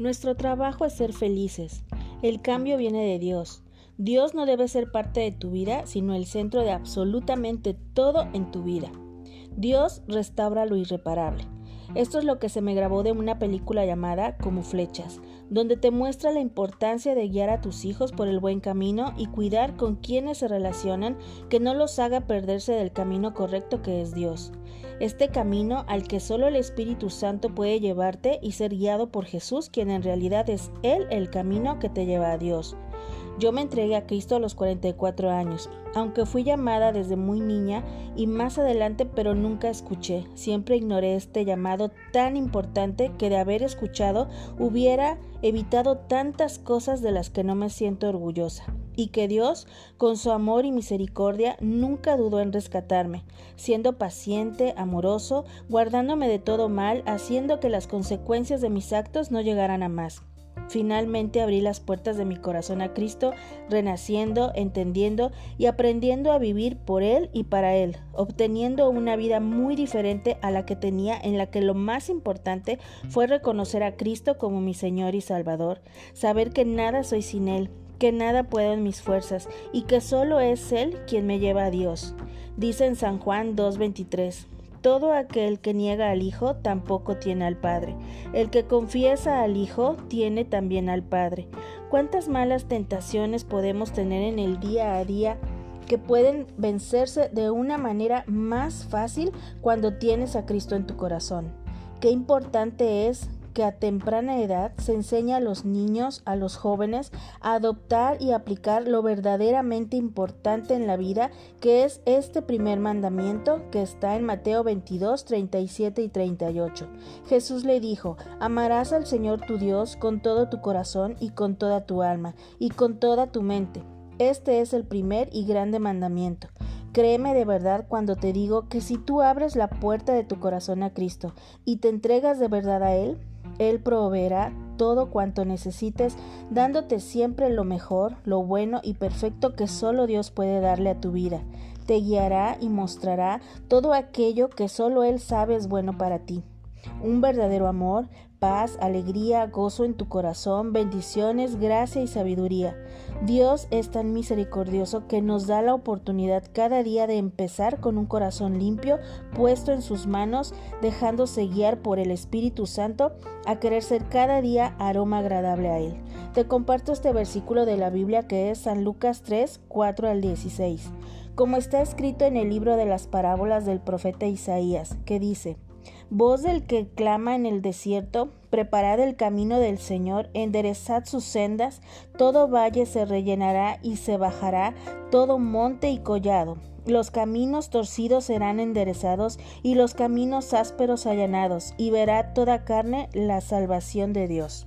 Nuestro trabajo es ser felices. El cambio viene de Dios. Dios no debe ser parte de tu vida, sino el centro de absolutamente todo en tu vida. Dios restaura lo irreparable. Esto es lo que se me grabó de una película llamada Como Flechas, donde te muestra la importancia de guiar a tus hijos por el buen camino y cuidar con quienes se relacionan que no los haga perderse del camino correcto que es Dios. Este camino al que solo el Espíritu Santo puede llevarte y ser guiado por Jesús, quien en realidad es Él el camino que te lleva a Dios. Yo me entregué a Cristo a los 44 años, aunque fui llamada desde muy niña y más adelante, pero nunca escuché. Siempre ignoré este llamado tan importante que de haber escuchado hubiera evitado tantas cosas de las que no me siento orgullosa. Y que Dios, con su amor y misericordia, nunca dudó en rescatarme, siendo paciente, amoroso, guardándome de todo mal, haciendo que las consecuencias de mis actos no llegaran a más. Finalmente abrí las puertas de mi corazón a Cristo, renaciendo, entendiendo y aprendiendo a vivir por Él y para Él, obteniendo una vida muy diferente a la que tenía en la que lo más importante fue reconocer a Cristo como mi Señor y Salvador, saber que nada soy sin Él, que nada puedo en mis fuerzas y que solo es Él quien me lleva a Dios. Dice en San Juan 2.23. Todo aquel que niega al Hijo tampoco tiene al Padre. El que confiesa al Hijo tiene también al Padre. ¿Cuántas malas tentaciones podemos tener en el día a día que pueden vencerse de una manera más fácil cuando tienes a Cristo en tu corazón? Qué importante es que a temprana edad se enseña a los niños, a los jóvenes, a adoptar y aplicar lo verdaderamente importante en la vida, que es este primer mandamiento que está en Mateo 22, 37 y 38. Jesús le dijo, amarás al Señor tu Dios con todo tu corazón y con toda tu alma y con toda tu mente. Este es el primer y grande mandamiento. Créeme de verdad cuando te digo que si tú abres la puerta de tu corazón a Cristo y te entregas de verdad a Él, él proveerá todo cuanto necesites, dándote siempre lo mejor, lo bueno y perfecto que solo Dios puede darle a tu vida. Te guiará y mostrará todo aquello que solo Él sabe es bueno para ti. Un verdadero amor, paz, alegría, gozo en tu corazón, bendiciones, gracia y sabiduría. Dios es tan misericordioso que nos da la oportunidad cada día de empezar con un corazón limpio, puesto en sus manos, dejándose guiar por el Espíritu Santo a querer ser cada día aroma agradable a Él. Te comparto este versículo de la Biblia que es San Lucas 3, 4 al 16, como está escrito en el libro de las parábolas del profeta Isaías, que dice, Voz del que clama en el desierto, preparad el camino del Señor, enderezad sus sendas, todo valle se rellenará y se bajará, todo monte y collado. Los caminos torcidos serán enderezados y los caminos ásperos allanados, y verá toda carne la salvación de Dios.